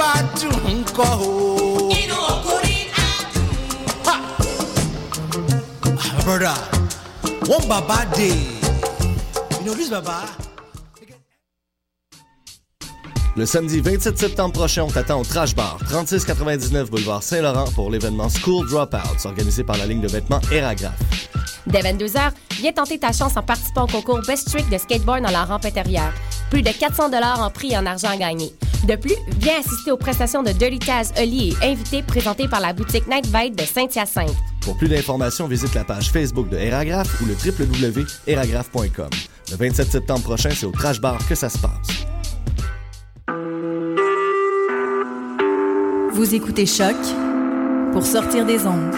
bá dùn kọ́ o. inú ọkùnrin á Ha! Brother one baba dey you know this baba? Le samedi 27 septembre prochain, on t'attend au Trash Bar, 3699 boulevard Saint-Laurent pour l'événement School Dropouts, organisé par la ligne de vêtements Eragraph. Dès 22h, viens tenter ta chance en participant au concours Best Trick de skateboard dans la rampe intérieure. Plus de 400 en prix et en argent à gagner. De plus, viens assister aux prestations de Dirty Taz, Oli et invités présentés par la boutique Night Vibe de Saint-Hyacinthe. Pour plus d'informations, visite la page Facebook de Eragraph ou le www.eragraph.com. Le 27 septembre prochain, c'est au Trash Bar que ça se passe. Vous écoutez Choc pour sortir des ondes.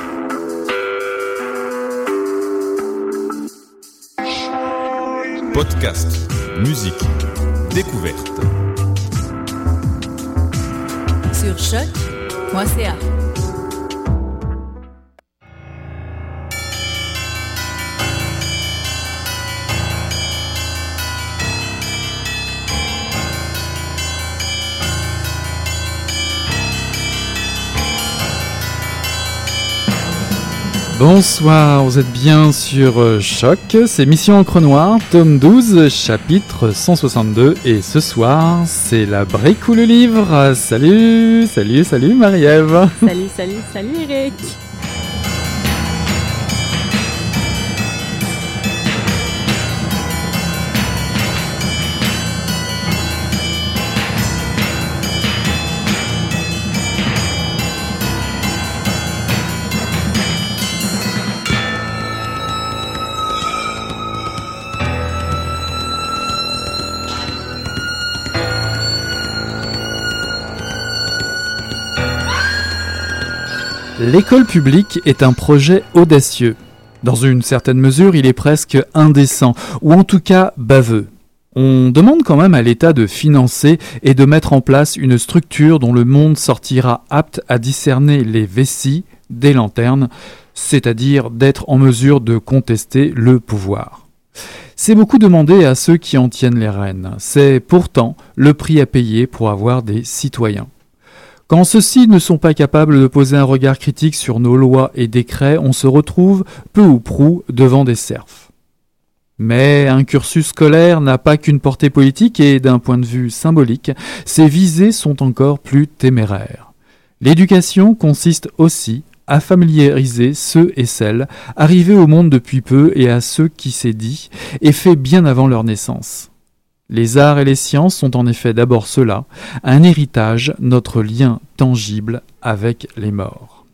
Podcast, musique, découverte. Sur choc.ca. Bonsoir, vous êtes bien sur euh, Choc, c'est Mission Encre Noire, tome 12, chapitre 162, et ce soir, c'est la brique le livre. Salut, salut, salut Marie-Ève. Salut, salut, salut Eric. L'école publique est un projet audacieux. Dans une certaine mesure, il est presque indécent, ou en tout cas baveux. On demande quand même à l'État de financer et de mettre en place une structure dont le monde sortira apte à discerner les vessies des lanternes, c'est-à-dire d'être en mesure de contester le pouvoir. C'est beaucoup demandé à ceux qui en tiennent les rênes. C'est pourtant le prix à payer pour avoir des citoyens. Quand ceux-ci ne sont pas capables de poser un regard critique sur nos lois et décrets, on se retrouve peu ou prou devant des serfs. Mais un cursus scolaire n'a pas qu'une portée politique et d'un point de vue symbolique, ses visées sont encore plus téméraires. L'éducation consiste aussi à familiariser ceux et celles arrivés au monde depuis peu et à ceux qui s'est dit et fait bien avant leur naissance. Les arts et les sciences sont en effet d'abord cela, un héritage, notre lien tangible avec les morts.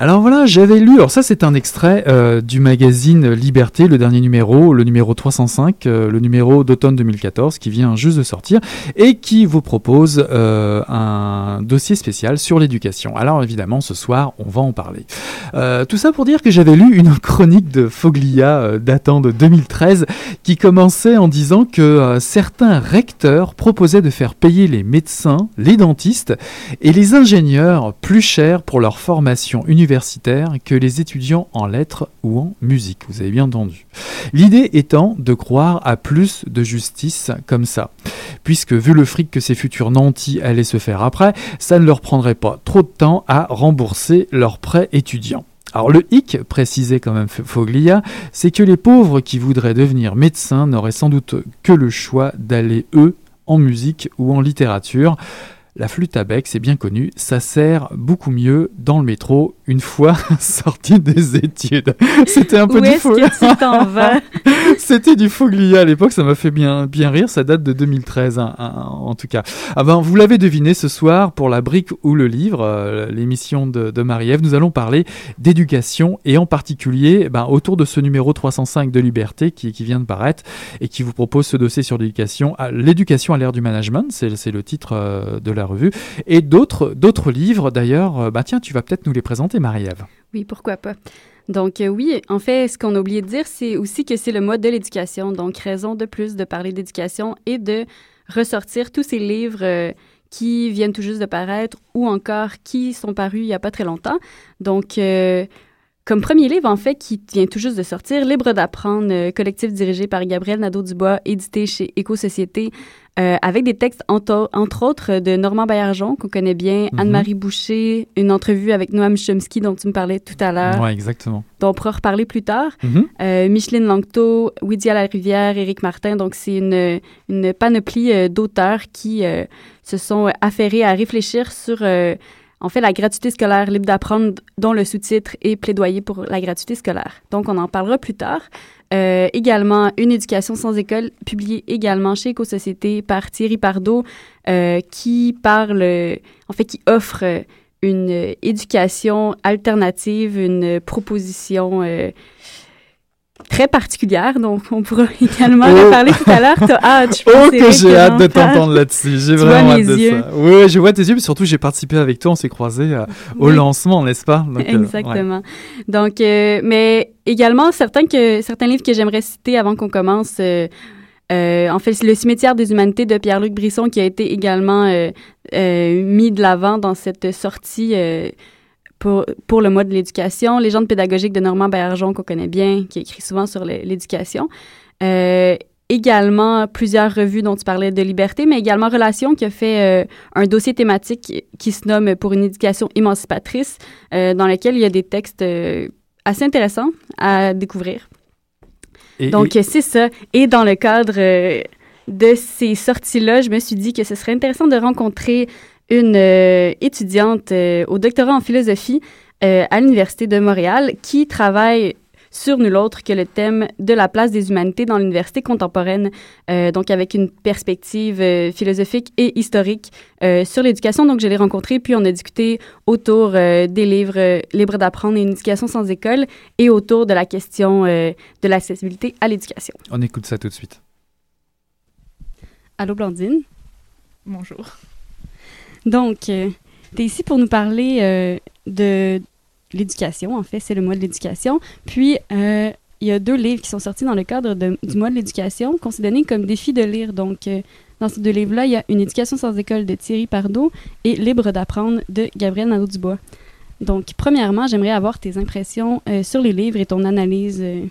Alors voilà, j'avais lu, alors ça c'est un extrait euh, du magazine Liberté, le dernier numéro, le numéro 305, euh, le numéro d'automne 2014 qui vient juste de sortir et qui vous propose euh, un dossier spécial sur l'éducation. Alors évidemment ce soir on va en parler. Tout ça pour dire que j'avais lu une chronique de Foglia datant de 2013 qui commençait en disant que certains recteurs proposaient de faire payer les médecins, les dentistes et les ingénieurs plus cher pour leur formation universitaire que les étudiants en lettres ou en musique. Vous avez bien entendu. L'idée étant de croire à plus de justice comme ça. Puisque vu le fric que ces futurs nantis allaient se faire après, ça ne leur prendrait pas trop de temps à rembourser leurs prêts étudiants. Alors le hic, précisait quand même Foglia, c'est que les pauvres qui voudraient devenir médecins n'auraient sans doute que le choix d'aller, eux, en musique ou en littérature. La flûte à bec, c'est bien connu, ça sert beaucoup mieux dans le métro une fois sorti des études. C'était un peu Où du faux. C'était du Foglia à l'époque, ça m'a fait bien, bien rire, ça date de 2013 hein, hein, en tout cas. Ah ben, vous l'avez deviné ce soir, pour la brique ou le livre, euh, l'émission de, de Marie-Ève, nous allons parler d'éducation et en particulier eh ben, autour de ce numéro 305 de Liberté qui, qui vient de paraître et qui vous propose ce dossier sur l'éducation, à- l'éducation à l'ère du management, c'est c'est le titre euh, de la et d'autres d'autres livres d'ailleurs, euh, bah tiens, tu vas peut-être nous les présenter Marie-Ève. Oui, pourquoi pas. Donc euh, oui, en fait, ce qu'on a oublié de dire, c'est aussi que c'est le mode de l'éducation. Donc raison de plus de parler d'éducation et de ressortir tous ces livres euh, qui viennent tout juste de paraître ou encore qui sont parus il n'y a pas très longtemps. Donc, comme premier livre, en fait, qui vient tout juste de sortir, Libre d'apprendre, euh, collectif dirigé par Gabriel Nadeau-Dubois, édité chez Éco-Société, euh, avec des textes, entre, entre, autres, de Normand Baillargeon, qu'on connaît bien, Mhm. Anne-Marie Boucher, une entrevue avec Noam Chomsky, dont tu me parlais tout à l'heure, Ouais, exactement. dont on pourra reparler plus tard. Mhm. Euh, Micheline Langto, Widia Larivière, Éric Martin. Donc, c'est une, une panoplie euh, d'auteurs qui se sont affairés à réfléchir sur, en fait, la gratuité scolaire libre d'apprendre, dont le sous-titre est plaidoyer pour la gratuité scolaire. Donc, on en parlera plus tard. Euh, également, Une éducation sans école, publié également chez Éco-Société par Thierry Pardo, euh, qui parle, en fait, qui offre une éducation alternative, une proposition euh, très particulière, donc on pourra également en Oh. parler tout à l'heure. T'as hâte, je pense, Oh, que j'ai hâte de t'entendre là-dessus. J'ai vraiment vois hâte de yeux. ça. Oui, je vois tes yeux, mais surtout, j'ai participé avec toi. On s'est croisés euh, au Oui. lancement, n'est-ce pas? Donc, euh, ouais. Exactement. Donc, euh, mais également, certains, que, certains livres que j'aimerais citer avant qu'on commence. euh, en fait, c'est Le cimetière des humanités de Pierre-Luc Brisson qui a été également euh, euh, mis de l'avant dans cette sortie pour, pour le mois de l'éducation. Légende pédagogique de Normand Bergeon, qu'on connaît bien, qui écrit souvent sur l'éducation. Euh, également plusieurs revues dont tu parlais de liberté, mais également Relation qui a fait euh, un dossier thématique qui se nomme Pour une éducation émancipatrice, euh, dans lequel il y a des textes euh, assez intéressants à découvrir. Et- Donc, et- c'est ça. Et dans le cadre de ces sorties-là, je me suis dit que ce serait intéressant de rencontrer une euh, étudiante euh, au doctorat en philosophie euh, à l'Université de Montréal qui travaille sur nul autre que le thème de la place des humanités dans l'université contemporaine, euh, donc avec une perspective euh, philosophique et historique euh, sur l'éducation. Donc, je l'ai rencontrée, puis on a discuté autour euh, des livres euh, Libre d'apprendre et une éducation sans école et autour de la question euh, de l'accessibilité à l'éducation. On écoute ça tout de suite. Allô, Blandine? Bonjour. Donc, tu es ici pour nous parler euh, de l'éducation, en fait, c'est le mois de l'éducation. Puis, euh, il y a deux livres qui sont sortis dans le cadre du mois de l'éducation, qu'on s'est donné comme défi de lire. Donc, euh, dans ces deux livres-là, il y a Une éducation sans école de Thierry Pardo et Libre d'apprendre de Gabriel Nadeau-Dubois. Donc, premièrement, j'aimerais avoir tes impressions euh, sur les livres et ton analyse euh,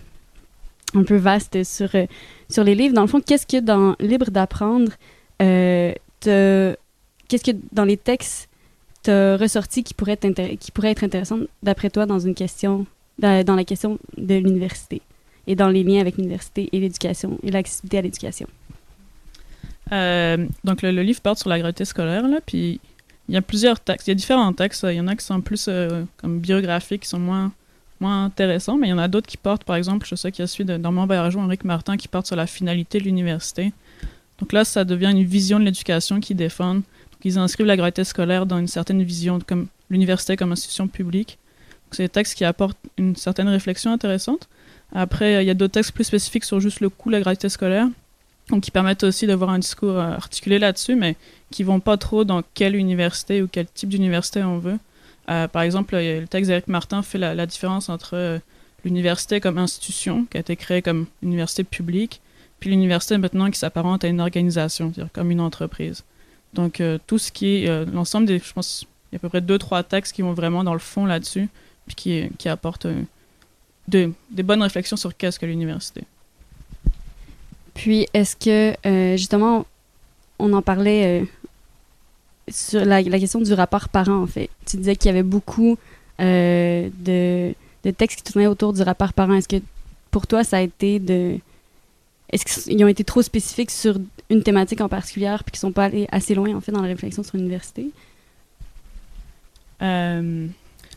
un peu vaste sur, euh, sur les livres. Dans le fond, qu'est-ce que dans Libre d'apprendre, euh, te- qu'est-ce que dans les textes t'as ressorti qui pourrait, qui pourrait être intéressant d'après toi dans une question, dans, la question de l'université et dans les liens avec l'université et l'éducation et l'accessibilité à l'éducation? Euh, donc, le, livre porte sur la gratuité scolaire, là, puis il y a plusieurs textes. Il y a différents textes. Il y en a qui sont plus euh, comme biographiques, qui sont moins, moins intéressants, mais il y en a d'autres qui portent, par exemple, je sais qu'il y a celui de Normand Baillargeon, Henrique Martin, qui porte sur la finalité de l'université. Donc là, ça devient une vision de l'éducation qu'ils défendent. Donc, ils inscrivent la gratuité scolaire dans une certaine vision, comme l'université comme institution publique. C'est des textes qui apportent une certaine réflexion intéressante. Après, il y a d'autres textes plus spécifiques sur juste le coût de la gratuité scolaire, donc qui permettent aussi d'avoir un discours euh, articulé là-dessus, mais qui vont pas trop dans quelle université ou quel type d'université on veut. Euh, par exemple, a le texte d'Éric Martin fait la, différence entre euh, l'université comme institution, qui a été créée comme université publique, puis l'université maintenant qui s'apparente à une organisation, c'est-à-dire comme une entreprise. Donc euh, tout ce qui est euh, l'ensemble des, je pense, il y a à peu près deux trois textes qui vont vraiment dans le fond là-dessus, puis qui, qui apportent euh, de- des bonnes réflexions sur qu'est-ce que l'université. Puis, est-ce que, euh, justement, on en parlait euh, sur la, question du rapport parent, en fait. Tu disais qu'il y avait beaucoup euh, de, de textes qui tournaient autour du rapport parent. Est-ce que, pour toi, ça a été de... Est-ce qu'ils ont été trop spécifiques sur une thématique en particulier, puis qu'ils sont pas allés assez loin, en fait, dans la réflexion sur l'université? Euh,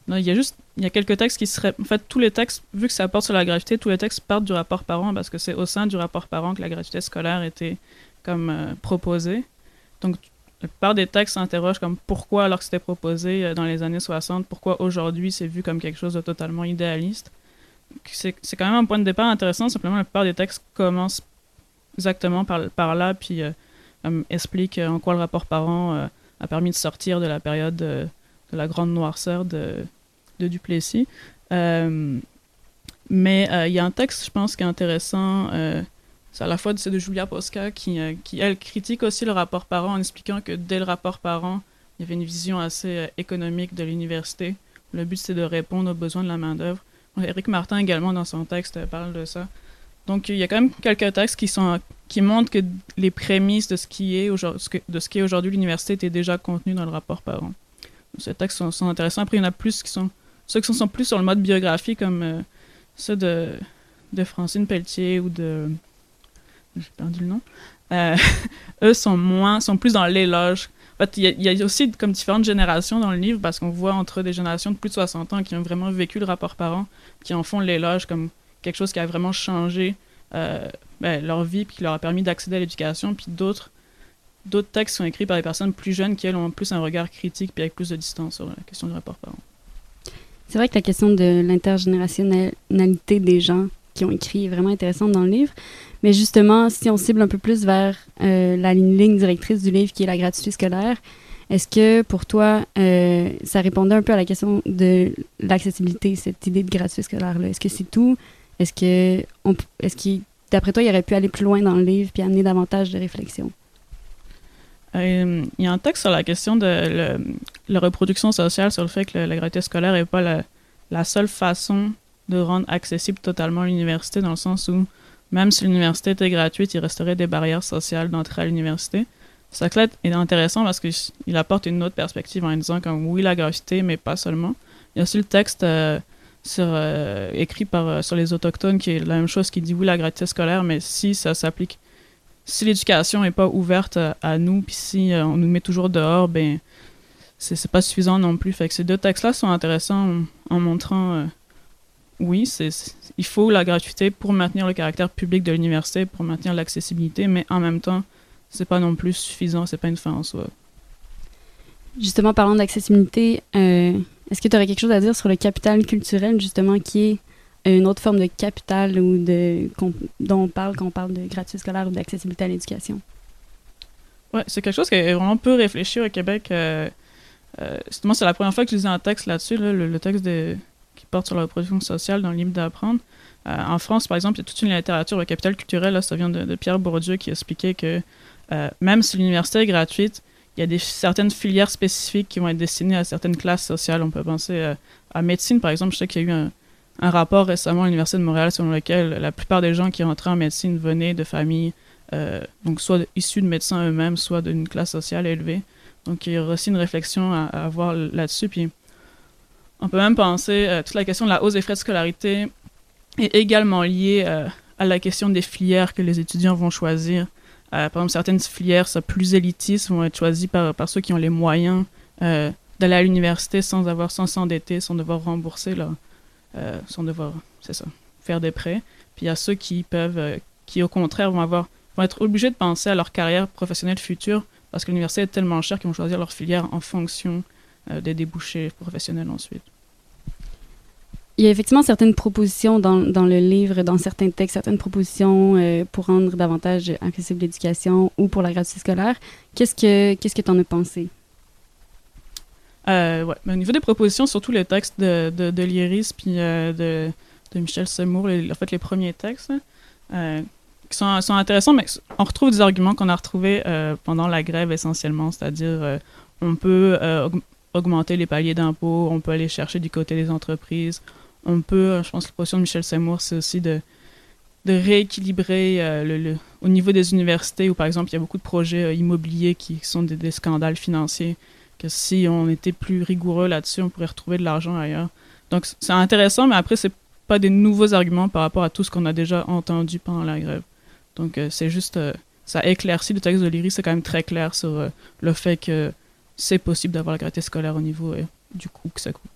non, il y a juste, il y a quelques textes qui seraient, en fait, tous les textes, vu que ça porte sur la gratuité, tous les textes partent du rapport parent parce que c'est au sein du rapport parent que la gratuité scolaire était comme euh, proposée. Donc, la plupart des textes s'interrogent comme pourquoi, alors que c'était proposé euh, dans les années 60, pourquoi aujourd'hui c'est vu comme quelque chose de totalement idéaliste. C'est quand même un point de départ intéressant. Simplement, la plupart des textes commencent exactement par, là, puis euh, expliquent euh, en quoi le rapport parent euh, a permis de sortir de la période euh, de la grande noirceur de, Duplessis. Mais il y a un texte, je pense, qui est intéressant. c'est à la fois de, de Julia Posca qui, qui, elle, critique aussi le rapport parent en expliquant que dès le rapport parent, il y avait une vision assez économique de l'université. Le but, c'est de répondre aux besoins de la main-d'œuvre. Éric Martin également, dans son texte, euh, parle de ça. Donc, il y a quand même quelques textes qui, sont, qui montrent que les prémices de ce qui est aujourd'hui, de ce qui est aujourd'hui l'université étaient déjà contenues dans le rapport parent. Ces textes sont, intéressants. Après, il y en a plus qui sont... Ceux qui sont plus sur le mode biographie, comme euh, ceux de, de Francine Pelletier ou de... J'ai perdu le nom. Euh, eux sont moins... sont plus dans l'éloge. Fait, il y, a aussi comme différentes générations dans le livre, parce qu'on voit entre des générations de plus de 60 ans qui ont vraiment vécu le rapport parent, qui en font l'éloge comme quelque chose qui a vraiment changé euh, ben, leur vie, puis qui leur a permis d'accéder à l'éducation, puis d'autres d'autres textes sont écrits par des personnes plus jeunes qui, elles, ont plus un regard critique puis avec plus de distance sur la question du rapport parent. C'est vrai que la question de l'intergénérationnalité des gens qui ont écrit vraiment intéressante dans le livre. Mais justement, si on cible un peu plus vers euh, la ligne directrice du livre qui est la gratuité scolaire, est-ce que pour toi, euh, ça répondait un peu à la question de l'accessibilité, cette idée de gratuité scolaire-là? Est-ce que c'est tout? Est-ce que, est-ce qu'il, d'après toi, il aurait pu aller plus loin dans le livre puis amener davantage de réflexion? Euh, il y a un texte sur la question de la reproduction sociale, sur le fait que la gratuité scolaire n'est pas la, seule façon de rendre accessible totalement l'université, dans le sens où même si l'université était gratuite, il resterait des barrières sociales d'entrée à l'université. Ça est intéressant parce qu'il apporte une autre perspective en disant comme oui, la gratuité, mais pas seulement. Il y a aussi le texte euh, euh, écrit par, euh, sur les Autochtones qui est la même chose, qui dit oui, la gratuité scolaire, mais si ça s'applique si l'éducation n'est pas ouverte à, nous, puis si on nous met toujours dehors, ben c'est pas suffisant non plus. Fait que ces deux textes-là sont intéressants en montrant, euh, oui, c'est il faut la gratuité pour maintenir le caractère public de l'université, pour maintenir l'accessibilité, mais en même temps, c'est pas non plus suffisant, c'est pas une fin en soi. Justement, parlant d'accessibilité, euh, est-ce que tu aurais quelque chose à dire sur le capital culturel, justement, qui est une autre forme de capital ou de dont on parle quand on parle de gratuité scolaire ou d'accessibilité à l'éducation? Ouais, c'est quelque chose qui est vraiment peu réfléchi au Québec. Euh, euh, justement, c'est la première fois que je lisais un texte là-dessus, là, le, le, texte de, qui porte sur la reproduction sociale dans le livre d'apprendre. Euh, en France, par exemple, il y a toute une littérature, le capital culturel, ça vient de, de Pierre Bourdieu qui expliquait que même si l'université est gratuite, il y a des, certaines filières spécifiques qui vont être destinées à certaines classes sociales. On peut penser à médecine, par exemple. Je sais qu'il y a eu un, rapport récemment à l'Université de Montréal selon lequel la plupart des gens qui rentraient en médecine venaient de familles, euh, donc soit issus de médecins eux-mêmes, soit d'une classe sociale élevée. Donc il y aura aussi une réflexion à, à avoir là-dessus. Puis on peut même penser euh, toute la question de la hausse des frais de scolarité est également liée euh, à la question des filières que les étudiants vont choisir. Euh, par exemple, certaines filières ça, plus élitistes vont être choisies par, par ceux qui ont les moyens euh, d'aller à l'université sans avoir sans s'endetter, sans devoir rembourser sans devoir, c'est ça, faire des prêts. Puis il y a ceux qui peuvent, qui au contraire vont avoir, vont être obligés de penser à leur carrière professionnelle future parce que l'université est tellement chère qu'ils vont choisir leur filière en fonction des débouchés professionnels ensuite. Il y a effectivement certaines propositions dans, dans le livre, dans certains textes, certaines propositions euh, pour rendre davantage accessible l'éducation ou pour la gratuité scolaire. Qu'est-ce que qu'est-ce que tu en as pensé? Euh, ouais. Mais au niveau des propositions, surtout les textes de, de, de l'Iris puis euh, de, de Michel Seymour, les, en fait les premiers textes, euh, qui sont, sont intéressants, mais on retrouve des arguments qu'on a retrouvés euh, pendant la grève essentiellement, c'est-à-dire euh, on peut augmenter les paliers d'impôts, on peut aller chercher du côté des entreprises, on peut, je pense la position de Michel Seymour, c'est aussi de, rééquilibrer le, au niveau des universités où par exemple il y a beaucoup de projets immobiliers qui sont des, scandales financiers que si on était plus rigoureux là-dessus, on pourrait retrouver de l'argent ailleurs. Donc c'est intéressant, mais après, c'est pas des nouveaux arguments par rapport à tout ce qu'on a déjà entendu pendant la grève. Donc euh, c'est juste, euh, ça éclaircit le texte de l'IRI, c'est quand même très clair sur euh, le fait que c'est possible d'avoir la gratuité scolaire au niveau du coût que ça coûte.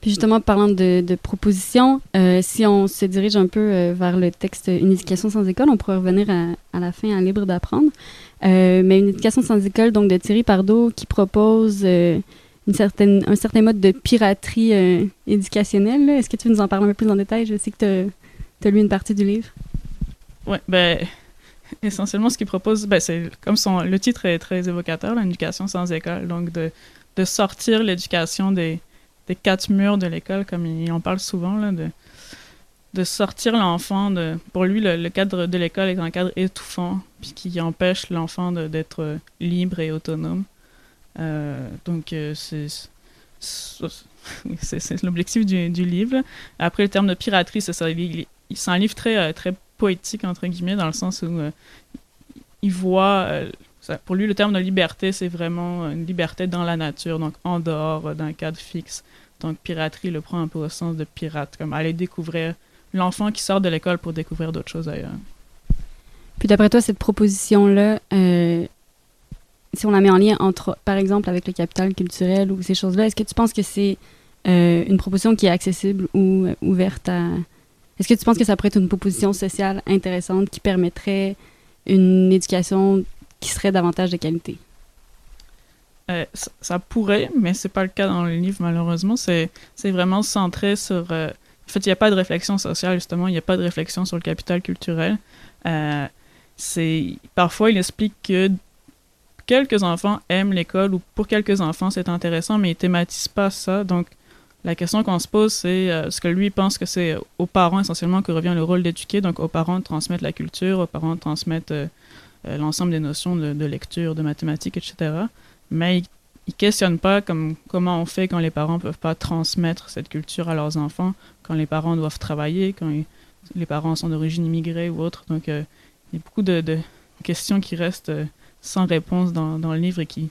Puis justement, parlant de, de propositions, euh, si on se dirige un peu euh, vers le texte Une éducation sans école, on pourrait revenir à, à la fin à Libre d'apprendre. Euh, mais Une éducation sans école, donc de Thierry Pardo, qui propose euh, une certaine, un certain mode de piraterie euh, éducationnelle. Est-ce que tu veux nous en parler un peu plus en détail? Je sais que tu as lu une partie du livre. Oui, ben, essentiellement, ce qu'il propose, ben, c'est comme son, le titre est très évocateur, l'éducation sans école, donc de, de sortir l'éducation des des quatre murs de l'école, comme il en parle souvent, là, de, de sortir l'enfant. de Pour lui, le, cadre de l'école est un cadre étouffant, puis qui empêche l'enfant d'être libre et autonome. Euh, donc, euh, c'est c'est l'objectif du, du livre. Après, le terme de piraterie, c'est ça. livre très, euh, très poétique, entre guillemets, dans le sens où euh, il voit. euh, pour lui, le terme de liberté, c'est vraiment une liberté dans la nature, donc en dehors euh, d'un cadre fixe. Donc, piraterie le prend un peu au sens de pirate, comme aller découvrir l'enfant qui sort de l'école pour découvrir d'autres choses ailleurs. Puis d'après toi, cette proposition-là, euh, si on la met en lien entre, par exemple, avec le capital culturel ou ces choses-là, est-ce que tu penses que c'est euh, une proposition qui est accessible ou euh, ouverte à... Est-ce que tu penses que ça pourrait être une proposition sociale intéressante qui permettrait une éducation qui serait davantage de qualité? Euh, ça, pourrait, mais c'est pas le cas dans le livre, malheureusement. C'est vraiment centré sur. euh, en fait, il n'y a pas de réflexion sociale, justement. Il n'y a pas de réflexion sur le capital culturel. Euh, Parfois, il explique que quelques enfants aiment l'école ou pour quelques enfants, c'est intéressant, mais il thématise pas ça. Donc, la question qu'on se pose, c'est euh, ce que lui pense que c'est aux parents essentiellement que revient le rôle d'éduquer. Donc, aux parents de transmettre la culture, aux parents de transmettre euh, euh, l'ensemble des notions de, lecture, de mathématiques, etc mais ils, ils questionnent pas comme comment on fait quand les parents peuvent pas transmettre cette culture à leurs enfants, quand les parents doivent travailler, quand les parents sont d'origine immigrée ou autre. Donc, il y a beaucoup de, questions qui restent sans réponse dans, dans le livre et qui...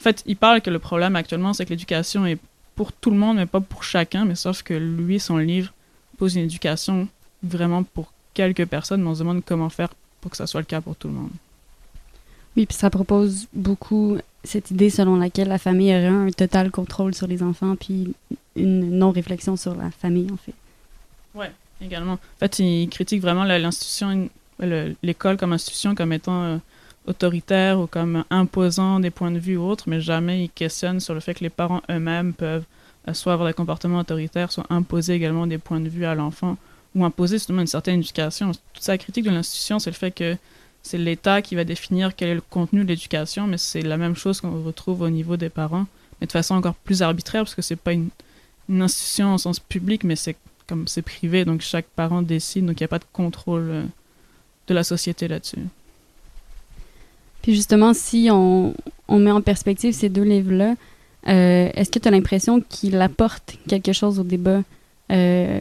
En fait, il parle que le problème actuellement, c'est que l'éducation est pour tout le monde, mais pas pour chacun, mais sauf que lui, son livre, pose une éducation vraiment pour quelques personnes, mais on se demande comment faire pour que ça soit le cas pour tout le monde. Oui, puis ça propose beaucoup cette idée selon laquelle la famille aurait un total contrôle sur les enfants, puis une non-réflexion sur la famille, en fait. Également. En fait, il critique vraiment l'institution, le- l'école comme institution comme étant euh, autoritaire ou comme imposant des points de vue ou autres, mais jamais il questionne sur le fait que les parents eux-mêmes peuvent euh, soit avoir des comportements autoritaires, soit imposer également des points de vue à l'enfant ou imposer justement une certaine éducation. Toute sa critique de l'institution, c'est le fait que c'est l'État qui va définir quel est le contenu de l'éducation, mais c'est la même chose qu'on retrouve au niveau des parents, mais de façon encore plus arbitraire, parce que c'est pas une, institution au sens public, mais c'est comme c'est privé, donc chaque parent décide, donc il n'y a pas de contrôle euh, de la société là-dessus. Justement, si on, met en perspective ces deux livres-là, euh, est-ce que tu as l'impression qu'il apporte quelque chose au débat, euh,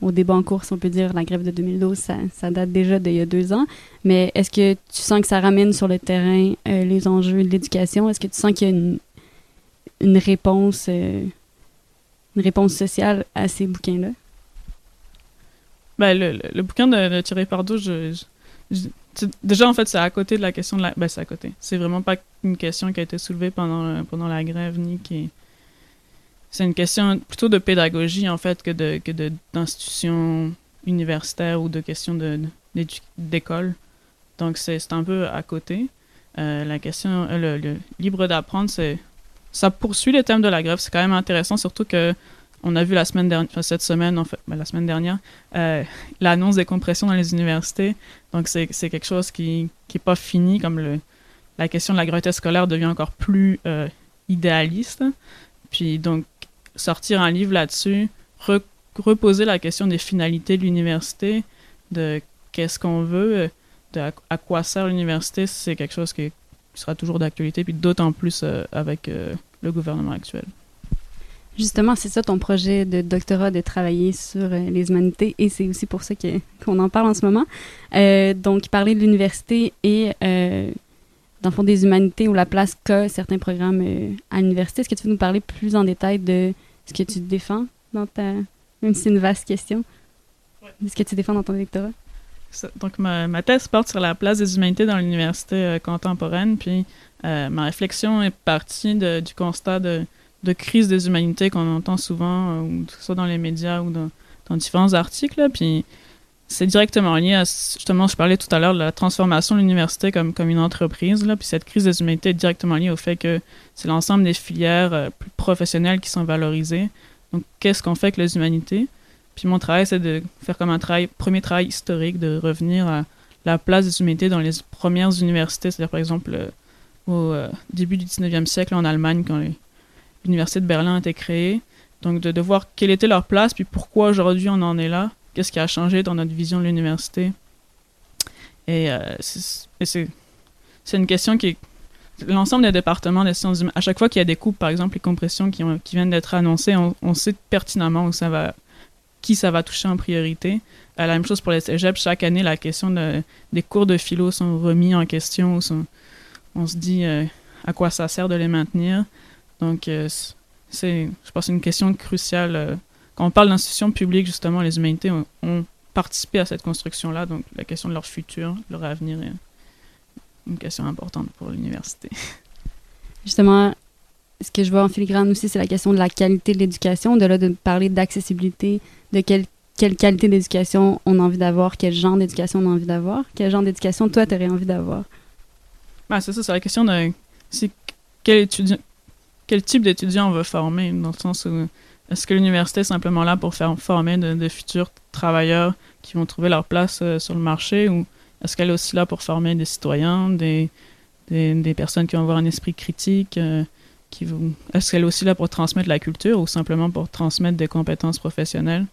au débat en cours, si on peut dire, la grève de 2012, ça, date déjà d'il y a deux ans, mais est-ce que tu sens que ça ramène sur le terrain euh, les enjeux de l'éducation? Est-ce que tu sens qu'il y a une, réponse, une sociale à ces bouquins-là? Ben, le, bouquin de, de Thierry Pardo, je, déjà, en fait, c'est à côté de la question de la... Ben, c'est à côté. C'est vraiment pas une question qui a été soulevée pendant, le- pendant la grève, ni qui est... C'est une question plutôt de pédagogie, en fait, que de que de- universitaires ou de questions de, d'école. Donc, c'est un peu à côté. Euh, la question... euh, le, le libre d'apprendre, c'est... Ça poursuit le thème de la grève. C'est quand même intéressant, surtout que on a vu la semaine dernière, cette semaine, ben, la semaine dernière, euh, l'annonce des compressions dans les universités. Donc, c'est quelque chose qui n'est pas fini, comme le, la question de la gratuité scolaire devient encore plus euh, idéaliste. Puis, donc, sortir un livre là-dessus, re- reposer la question des finalités de l'université, de qu'est-ce qu'on veut, euh, à, quoi sert l'université, c'est quelque chose qui, sera toujours d'actualité, puis d'autant plus avec le gouvernement actuel. Justement, c'est ça ton projet de doctorat, de travailler sur euh, les humanités, et c'est aussi pour ça qu'on en parle en ce moment. Euh, donc, parler de l'université et, euh, dans le fond, des humanités ou la place qu'a certains programmes à l'université. Est-ce que tu veux nous parler plus en détail de ce que tu défends dans ta... Même si c'est une vaste question. De ce que tu défends dans ton doctorat? Donc, ma, thèse porte sur la place des humanités dans l'université contemporaine, puis ma réflexion est partie du constat de, de crise des humanités qu'on entend souvent, euh, que ce soit dans les médias ou dans, différents articles, puis c'est directement lié à, justement, je parlais tout à l'heure de la transformation de l'université comme, comme une entreprise, là, puis cette crise des humanités est directement liée au fait que c'est l'ensemble des filières euh, plus professionnelles qui sont valorisées. Donc, qu'est-ce qu'on fait avec les humanités? Puis mon travail, c'est de faire comme un travail, premier travail historique, de revenir à la place des humanités dans les premières universités, c'est-à-dire par exemple euh, au début du 19e siècle en Allemagne, quand les- l'université de Berlin a été créée. Donc de, voir quelle était leur place, puis pourquoi aujourd'hui on en est là, qu'est-ce qui a changé dans notre vision de l'université? Et euh, c'est une question qui est l'ensemble des départements des sciences humaines, à chaque fois qu'il y a des coupes, par exemple les compressions qui, ont, viennent d'être annoncées, on, sait pertinemment où ça va, qui ça va toucher en priorité. Euh, la même chose pour les cégeps. Chaque année, la question de, des cours de philo sont remis en question. Sont, on se dit euh, à quoi ça sert de les maintenir. Donc, euh, c'est, je pense, une question cruciale. euh, quand on parle d'institutions publiques, justement, les humanités ont, ont participé à cette construction-là. Donc, la question de leur futur, leur avenir est une question importante pour l'université. Justement, ce que je vois en filigrane aussi, c'est la question de la qualité de l'éducation. De là, de parler d'accessibilité, de quelle, quelle qualité d'éducation on a envie d'avoir, quel genre d'éducation on a envie d'avoir, quel genre d'éducation toi, tu aurais envie d'avoir? Ben, c'est ça, c'est la question de c'est quel, étudiant, quel type d'étudiant on veut former, dans le sens est-ce que l'université est simplement là pour faire former de, de futurs travailleurs qui vont trouver leur place euh, sur le marché ou est-ce qu'elle est aussi là pour former des citoyens, des, des, personnes qui vont avoir un esprit critique euh, qui. Est-ce qu'elle est aussi là pour transmettre la culture ou simplement pour transmettre des compétences professionnelles?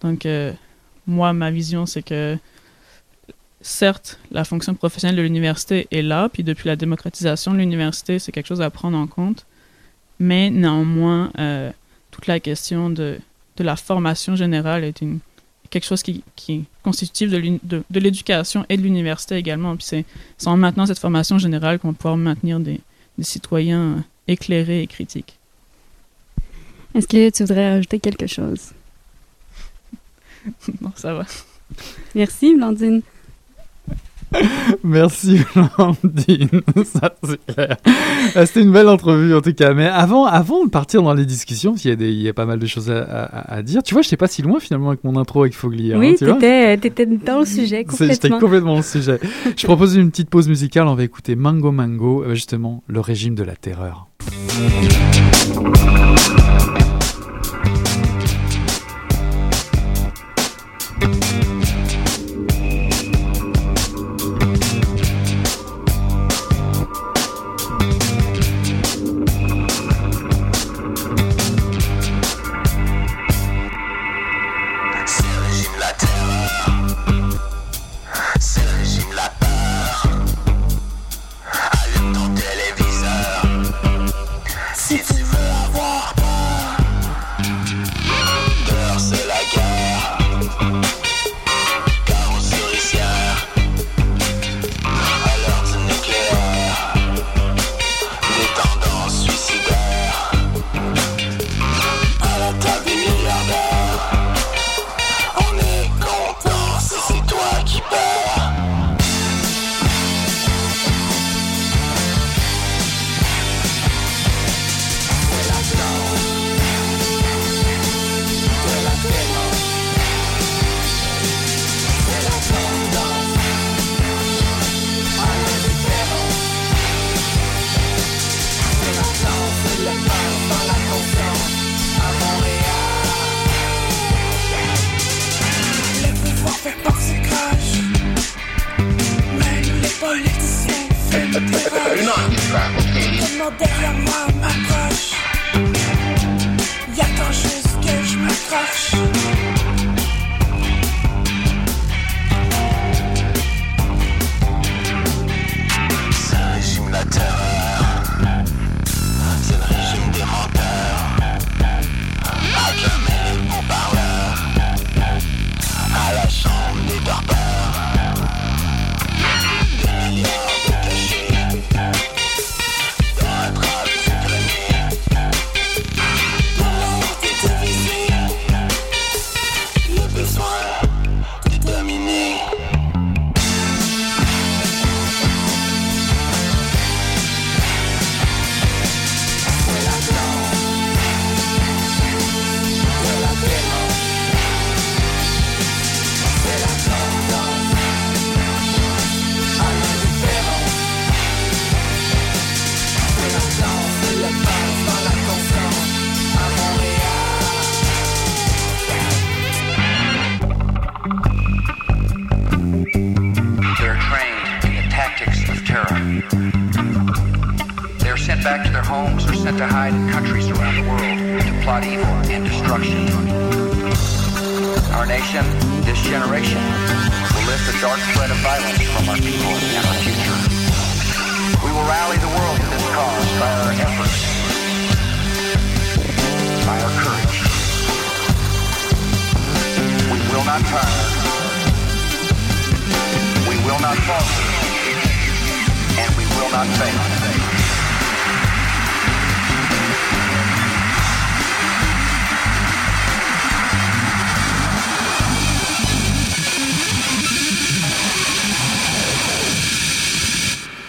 Donc, euh, moi, ma vision, c'est que certes, la fonction professionnelle de l'université est là, puis depuis la démocratisation de l'université, c'est quelque chose à prendre en compte. Mais néanmoins, euh, toute la question de, de la formation générale est une, quelque chose qui, qui est constitutif de, l'uni- de, de l'éducation et de l'université également. Puis c'est, en maintenant cette formation générale qu'on va pouvoir maintenir des, des citoyens euh, éclairés et critiques. Est-ce que tu voudrais rajouter quelque chose? non, ça va. Merci, Blandine. Merci Blandine, ça c'est clair. Euh, C'était une belle entrevue en tout cas. Mais avant, avant de partir dans les discussions, parce qu'il y a, des, il y a pas mal de choses à, à- à dire. Tu vois, je n'étais pas si loin finalement avec mon intro avec Fogli. hein, oui, tu vois t'étais, t'étais dans le sujet C'est- J'étais complètement. complètement au sujet. Je propose une petite pause musicale. On va écouter Mango Mango, euh, justement, le régime de la terreur.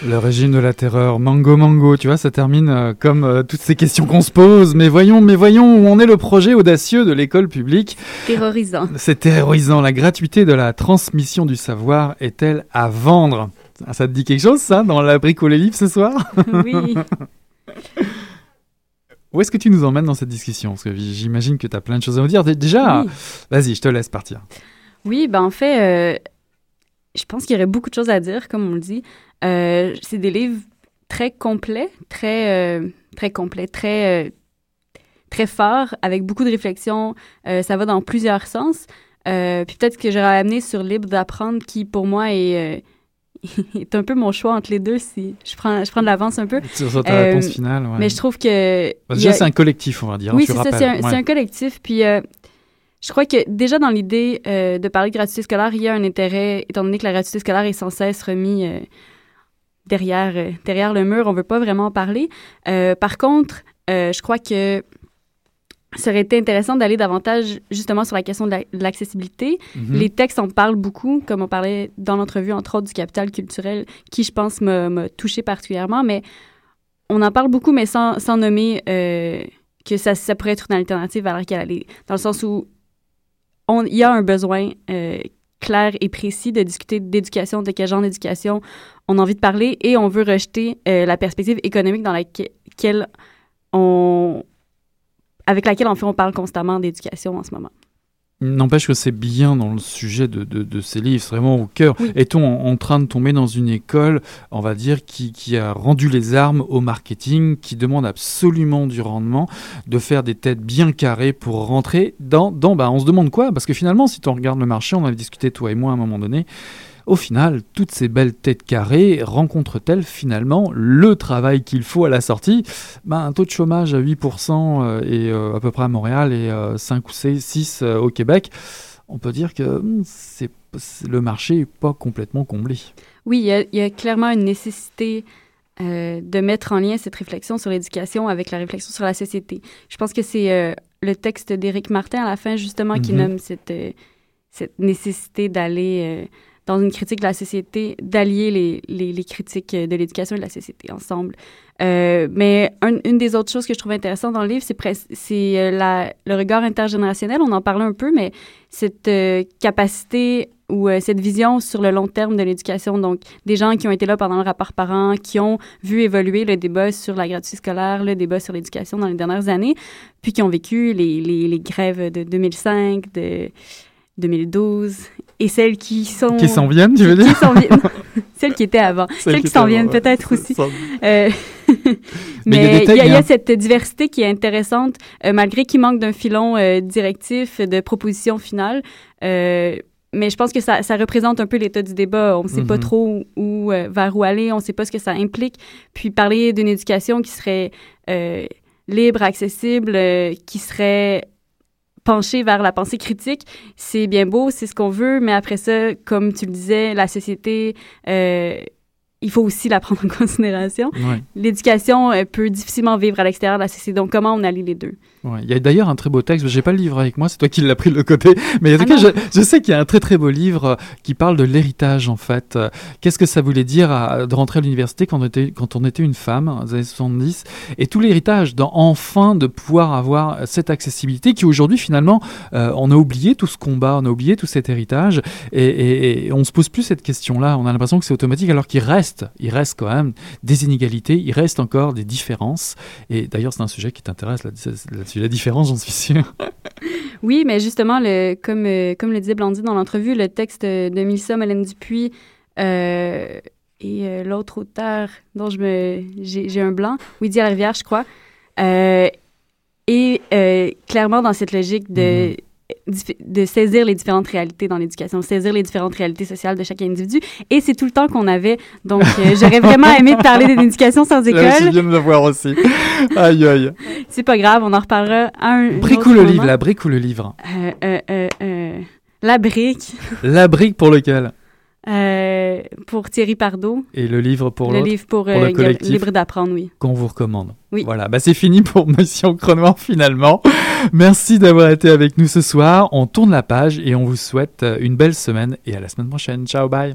Le régime de la terreur, Mango Mango, tu vois, ça termine euh, comme euh, toutes ces questions qu'on se pose. Mais voyons, mais voyons où en est le projet audacieux de l'école publique. Terrorisant. C'est terrorisant. La gratuité de la transmission du savoir est-elle à vendre? Ça te dit quelque chose, ça, dans la ou les livres ce soir Oui. Où est-ce que tu nous emmènes dans cette discussion? Parce que j'imagine que tu as plein de choses à nous dire. Dé- Déjà, Oui. vas-y, je te laisse partir. Oui, ben en fait, euh, je pense qu'il y aurait beaucoup de choses à dire, comme on le dit. Euh, c'est des livres très complets, très, euh, très complets, très, très forts, avec beaucoup de réflexion. Ça va dans plusieurs sens. Puis peut-être que j'aurais amené sur Libre d'apprendre, qui pour moi est, est un peu mon choix entre les deux. Si je prends, je prends de l'avance un peu. Sur ta Euh, réponse finale. ouais. Mais je trouve que Bah, déjà, a- c'est un collectif, on va dire. oui, tu c'est ça, c'est un, Ouais. c'est un collectif. Puis euh, je crois que déjà dans l'idée euh, de parler de gratuité scolaire, il y a un intérêt, étant donné que la gratuité scolaire est sans cesse remise euh, derrière, derrière le mur, on veut pas vraiment en parler. Par contre, je crois que ça aurait été intéressant d'aller davantage justement sur la question de la- l'accessibilité. Mhm. Les textes en parlent beaucoup, comme on parlait dans l'entrevue, entre autres, du capital culturel, qui, je pense, m'a touché particulièrement, mais on en parle beaucoup, mais sans, sans nommer euh, que ça, ça pourrait être une alternative à laquelle aller, dans le sens où on- il y a un besoin euh, clair et précis de discuter d'éducation, de quel genre d'éducation on a envie de parler, et on veut rejeter euh, la perspective économique dans laquelle on avec laquelle en fait on parle constamment d'éducation en ce moment. N'empêche que c'est bien dans le sujet de, de, de ces livres, c'est vraiment au cœur. Est-on en, en train de tomber dans une école, on va dire, qui, qui a rendu les armes au marketing, qui demande absolument du rendement, de faire des têtes bien carrées pour rentrer dans... dans bah, on se demande quoi? Parce que finalement, si on regarde le marché, on avait discuté toi et moi à un moment donné, au final, toutes ces belles têtes carrées rencontrent-elles finalement le travail qu'il faut à la sortie? Ben, Un taux de chômage à 8% euh, et euh, à peu près à Montréal et euh, 5 ou 6 euh, au Québec. On peut dire que hum, c'est, le marché n'est pas complètement comblé. Oui, il y a, il y a clairement une nécessité euh, de mettre en lien cette réflexion sur l'éducation avec la réflexion sur la société. Je pense que c'est euh, le texte d'Éric Martin à la fin, justement, qui Mhm. nomme cette, euh, cette nécessité d'aller euh, dans une critique de la société, d'allier les, les, critiques de l'éducation et de la société ensemble. Euh, mais un- une des autres choses que je trouve intéressante dans le livre, c'est euh, le regard intergénérationnel. On en parlait un peu, mais cette euh, capacité ou cette vision sur le long terme de l'éducation. Donc, des gens qui ont été là pendant le rapport parent, qui ont vu évoluer le débat sur la gratuité scolaire, le débat sur l'éducation dans les dernières années, puis qui ont vécu les, les grèves de 2005, de 2012, et celles qui sont... Qui s'en viennent, tu veux dire Qui s'en viennent. celles qui étaient avant. Celles Celles, qui s'en viennent ouais. peut-être aussi. Euh, Mais il y a y, cette diversité qui est intéressante, euh, malgré qu'il manque d'un filon euh, directif de proposition finale. Euh, mais je pense que ça, ça représente un peu l'état du débat. On ne sait pas Mhm. trop où, vers où aller, on ne sait pas ce que ça implique. Puis parler d'une éducation qui serait libre, accessible, qui serait penchée vers la pensée critique, c'est bien beau, c'est ce qu'on veut, mais après ça, comme tu le disais, la société, euh, il faut aussi la prendre en considération. Ouais. L'éducation euh, peut difficilement vivre à l'extérieur de la société, donc comment on allie les deux? Ouais, Il y a d'ailleurs un très beau texte, j'ai pas le livre avec moi, c'est toi qui l'as pris de le côté, mais en tout Ah cas, je, sais qu'il y a un très très beau livre euh, qui parle de l'héritage en fait. Euh, Qu'est-ce que ça voulait dire à- de rentrer à l'université quand on était, quand on était une femme, les années 70, et tout l'héritage, enfin de pouvoir avoir cette accessibilité qui aujourd'hui finalement, euh, on a oublié tout ce combat, on a oublié tout cet héritage, et, et, et on se pose plus cette question-là, on a l'impression que c'est automatique alors qu'il reste, il reste quand même des inégalités, il reste encore des différences, et d'ailleurs c'est un sujet qui t'intéresse là-dessus, là-dessus, la différence, j'en suis sûr. Oui, mais justement, le, comme, euh, comme le disait Blandine dans l'entrevue, le texte de Mélissa Molène Dupuis euh, et euh, l'autre auteur dont je me j'ai un blanc, Weedy à la rivière, je crois, est clairement dans cette logique de, dif- de saisir les différentes réalités dans l'éducation, saisir les différentes réalités sociales de chaque individu. Et c'est tout le temps qu'on avait. Donc, euh, j'aurais vraiment aimé parler d'une éducation sans Là, école. je viens de le voir aussi. Aïe, aïe. C'est pas grave, on en reparlera à un. un Brique autre ou le moment. livre, la brique ou le livre? Euh, euh, euh, euh, la brique. La brique pour lequel? Euh, pour Thierry Pardo. Et le livre pour Le livre pour, Pour euh, le collectif. Libre d'apprendre, oui. qu'on vous recommande. Oui. Voilà, bah c'est fini pour Mission Chronoir finalement. Merci d'avoir été avec nous ce soir. On tourne la page et on vous souhaite euh, une belle semaine et à la semaine prochaine. Ciao, bye.